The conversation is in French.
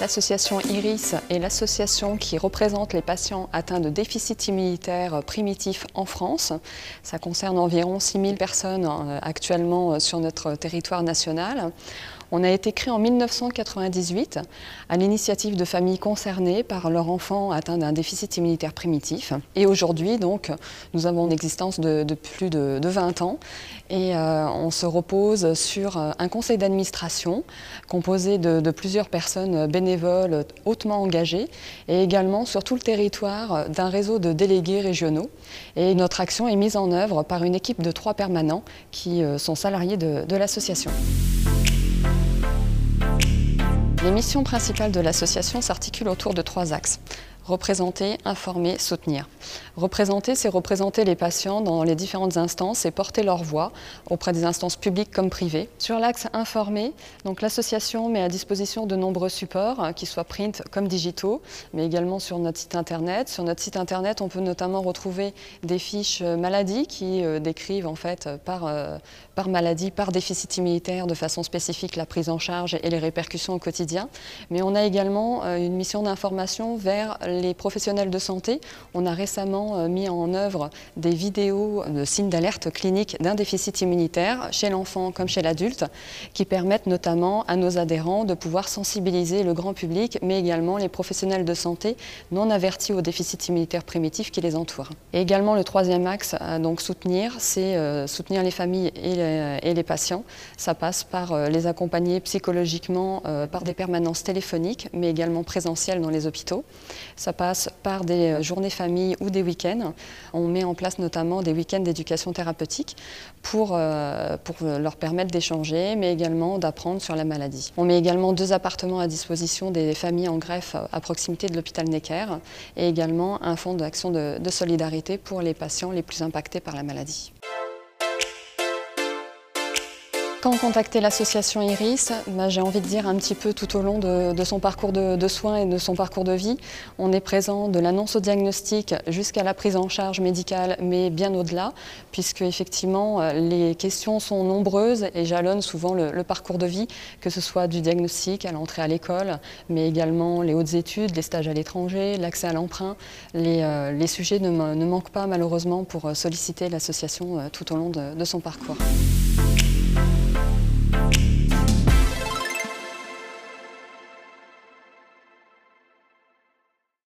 L'association IRIS est l'association qui représente les patients atteints de déficit immunitaire primitif en France. Ça concerne environ 6000 personnes euh, actuellement euh, sur notre territoire national. On a été créé en 1998 à l'initiative de familles concernées par leur enfant atteint d'un déficit immunitaire primitif. Et aujourd'hui, donc, nous avons une existence de, plus de, 20 ans et euh, on se repose sur euh, un conseil d'administration composé de, plusieurs personnes bénévoles hautement engagées et également sur tout le territoire d'un réseau de délégués régionaux. Et notre action est mise en œuvre par une équipe de trois permanents qui euh, sont salariés de l'association. Les missions principales de l'association s'articulent autour de trois axes représenter, informer, soutenir. Représenter, c'est représenter les patients dans les différentes instances et porter leur voix auprès des instances publiques comme privées. Sur l'axe informer, donc l'association met à disposition de nombreux supports, hein, qu'ils soient print comme digitaux, mais également sur notre site internet. Sur notre site internet, on peut notamment retrouver des fiches euh, maladies qui euh, décrivent en fait par, euh, par maladie, par déficit immunitaire de façon spécifique la prise en charge et les répercussions au quotidien. Mais on a également une mission d'information vers les professionnels de santé. On a récemment euh, mis en œuvre des vidéos de signes d'alerte clinique d'un déficit immunitaire chez l'enfant comme chez l'adulte qui permettent notamment à nos adhérents de pouvoir sensibiliser le grand public mais également les professionnels de santé non avertis au déficit immunitaire primitif qui les entoure. Et également le troisième axe à soutenir, c'est euh, soutenir les familles et les, patients. Ça passe par euh, les accompagner psychologiquement par des permanences téléphoniques mais également présentielles dans les hôpitaux. Ça passe par des journées famille ou des week-ends. On met en place notamment des week-ends d'éducation thérapeutique pour, euh, pour leur permettre d'échanger, mais également d'apprendre sur la maladie. On met également deux appartements à disposition des familles en greffe à proximité de l'hôpital Necker et également un fonds d'action de solidarité pour les patients les plus impactés par la maladie. Quand contacter l'association Iris, bah, j'ai envie de dire un petit peu tout au long de, son parcours de, soins et de son parcours de vie. On est présent de l'annonce au diagnostic jusqu'à la prise en charge médicale, mais bien au-delà, puisque effectivement euh, les questions sont nombreuses et jalonnent souvent le, parcours de vie, que ce soit du diagnostic à l'entrée à l'école, mais également les hautes études, les stages à l'étranger, l'accès à l'emprunt. Les, euh, sujets ne, manquent pas malheureusement pour solliciter l'association euh, tout au long de son parcours.